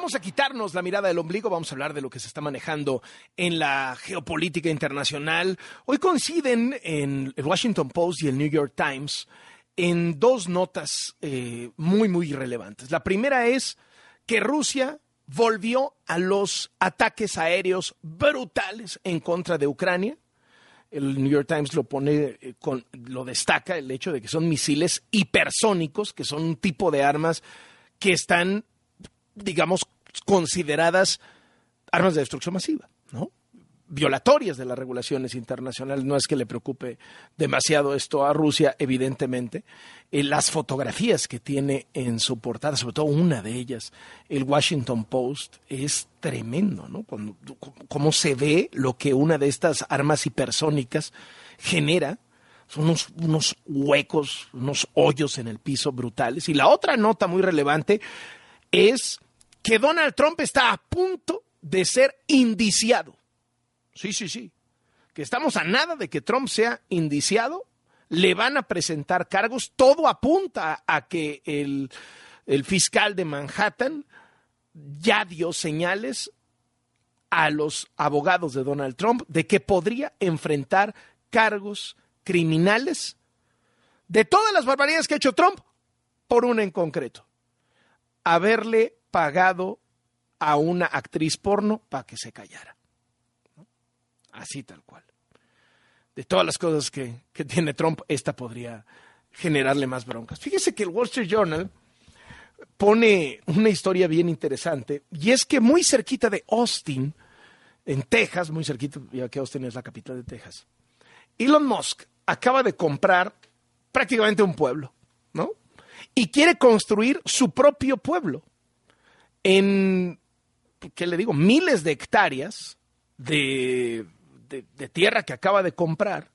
vamos a quitarnos la mirada del ombligo, vamos a hablar de lo que se está manejando en la geopolítica internacional. Hoy coinciden en el Washington Post y el New York Times en dos notas eh, muy, muy relevantes. La primera es que Rusia volvió a los ataques aéreos brutales en contra de Ucrania. El New York Times lo pone, eh, con, lo destaca el hecho de que son misiles hipersónicos, que son un tipo de armas que están digamos, consideradas armas de destrucción masiva, ¿no? violatorias de las regulaciones internacionales. No es que le preocupe demasiado esto a Rusia, evidentemente. Eh, las fotografías que tiene en su portada, sobre todo una de ellas, el Washington Post, es tremendo, ¿no? Cuando, cómo se ve lo que una de estas armas hipersónicas genera. Son unos, unos huecos, unos hoyos en el piso brutales. Y la otra nota muy relevante es que Donald Trump está a punto de ser indiciado. Sí, sí, sí. Que estamos a nada de que Trump sea indiciado. Le van a presentar cargos. Todo apunta a que el, el fiscal de Manhattan ya dio señales a los abogados de Donald Trump de que podría enfrentar cargos criminales de todas las barbaridades que ha hecho Trump por una en concreto. Haberle pagado a una actriz porno para que se callara. Así tal cual. De todas las cosas que, tiene Trump, esta podría generarle más broncas. Fíjese que el Wall Street Journal pone una historia bien interesante y es que muy cerquita de Austin, en Texas, muy cerquita, ya que Austin es la capital de Texas, Elon Musk acaba de comprar prácticamente un pueblo, ¿no? Y quiere construir su propio pueblo en, ¿qué le digo? Miles de hectáreas de, tierra que acaba de comprar,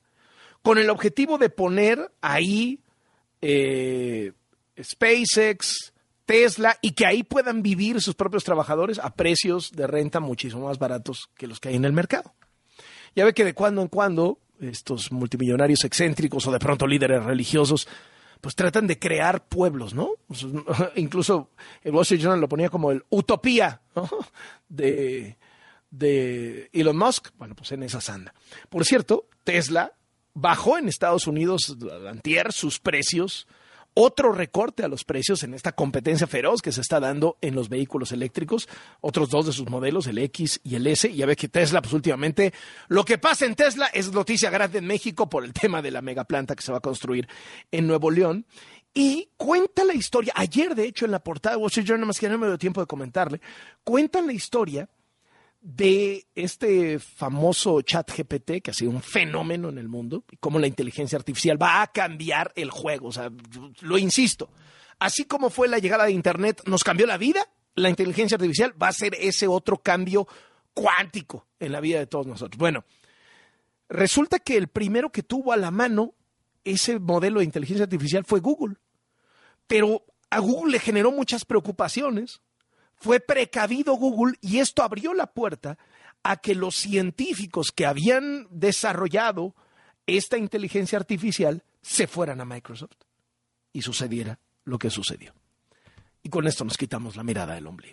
con el objetivo de poner ahí eh, SpaceX, Tesla, y que ahí puedan vivir sus propios trabajadores a precios de renta muchísimo más baratos que los que hay en el mercado. Ya ve que de cuando en cuando estos multimillonarios excéntricos o de pronto líderes religiosos pues tratan de crear pueblos, ¿no? incluso el Wall Street Journal lo ponía como el utopía de, de Elon Musk. Bueno, pues en esa sanda. Por cierto, Tesla bajó en Estados Unidos antier sus precios otro recorte a los precios en esta competencia feroz que se está dando en los vehículos eléctricos, otros dos de sus modelos, el X y el S. Ya ve que Tesla, pues últimamente, lo que pasa en Tesla es noticia grande en México por el tema de la megaplanta que se va a construir en Nuevo León. Y cuenta la historia, ayer de hecho en la portada de Wall Street Journal, más que no me dio tiempo de comentarle, cuentan la historia de este famoso chat GPT, que ha sido un fenómeno en el mundo, y cómo la inteligencia artificial va a cambiar el juego. O sea, lo insisto, así como fue la llegada de Internet, nos cambió la vida, la inteligencia artificial va a ser ese otro cambio cuántico en la vida de todos nosotros. Bueno, resulta que el primero que tuvo a la mano ese modelo de inteligencia artificial fue Google, pero a Google le generó muchas preocupaciones fue precavido Google y esto abrió la puerta a que los científicos que habían desarrollado esta inteligencia artificial se fueran a Microsoft y sucediera lo que sucedió. Y con esto nos quitamos la mirada del ombligo.